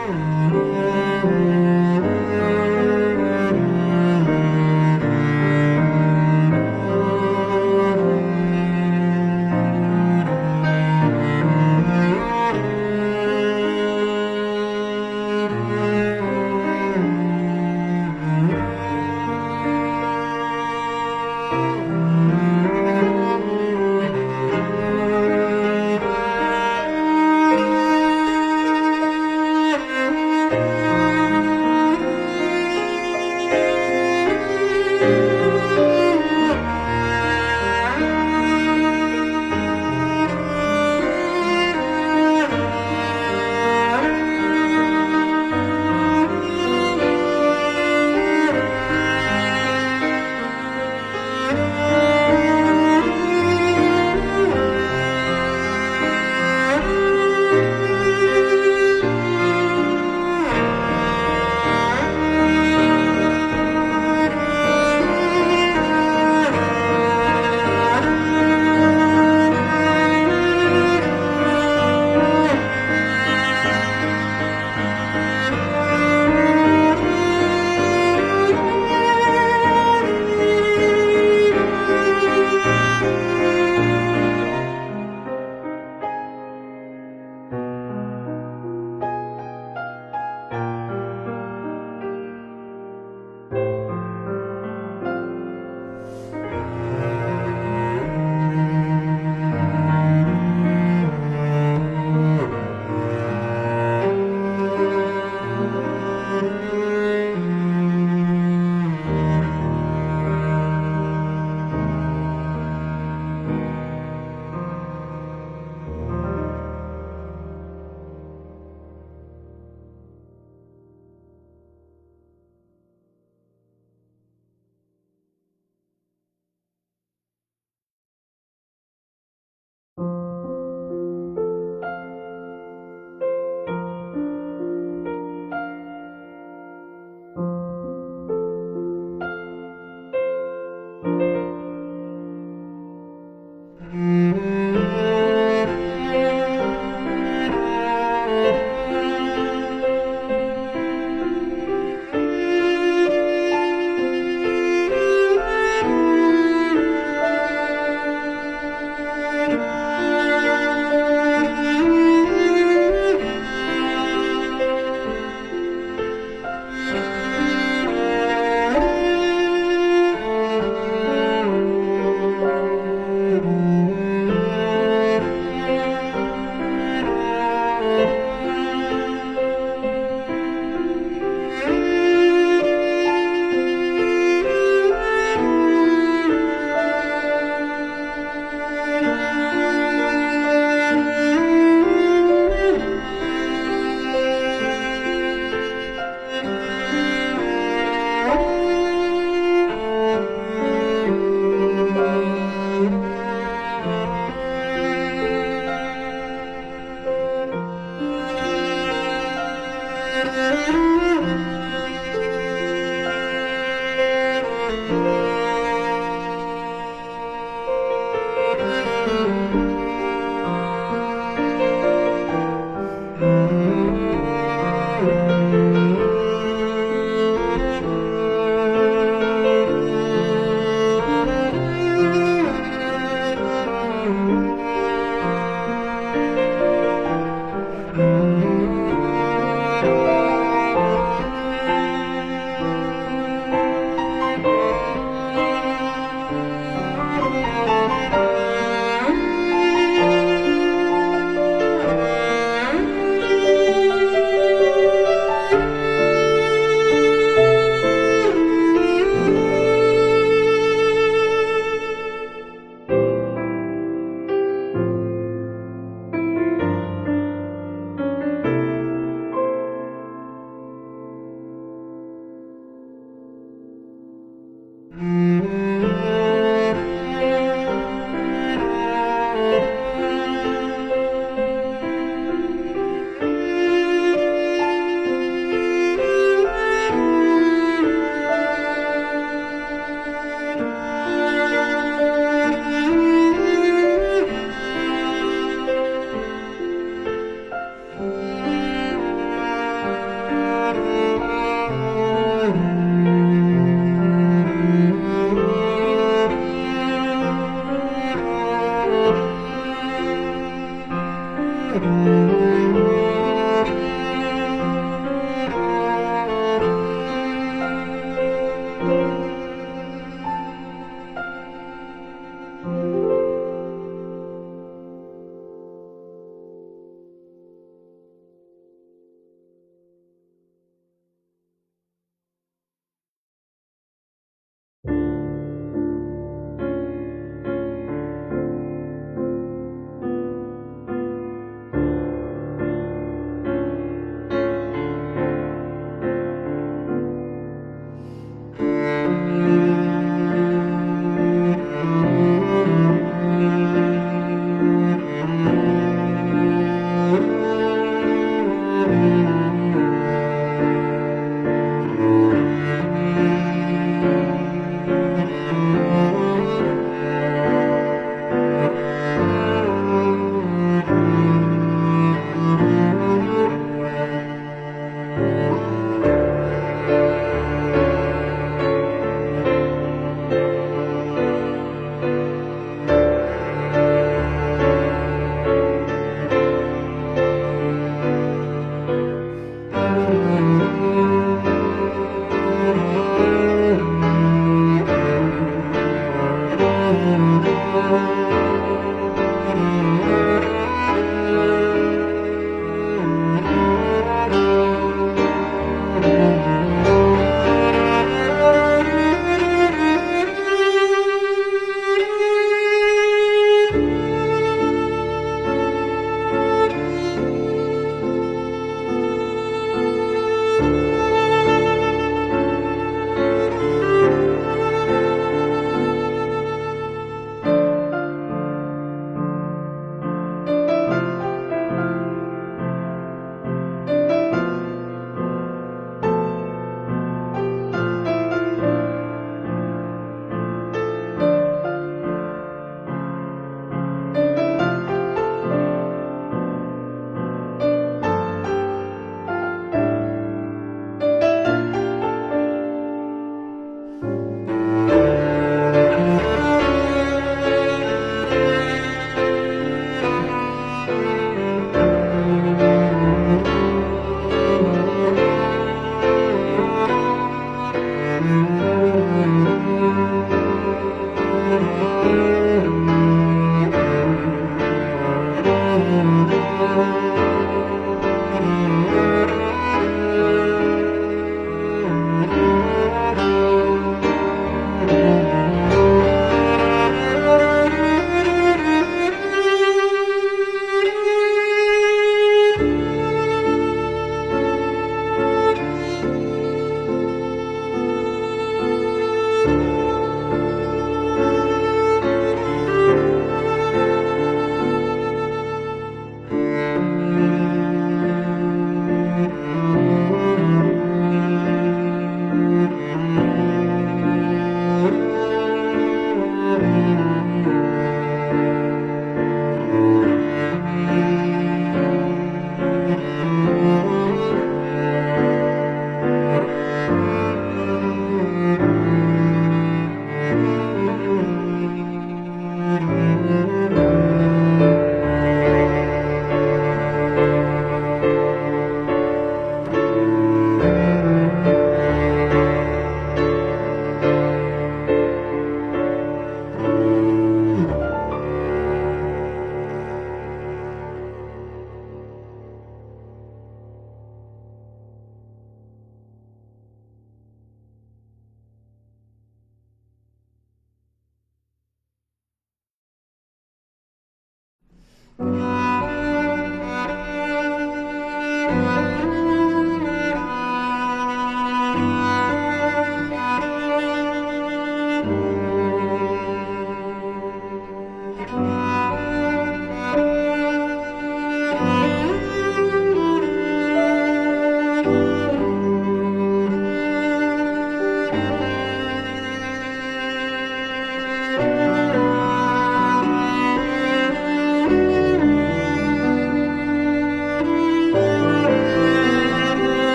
Mm-hmm.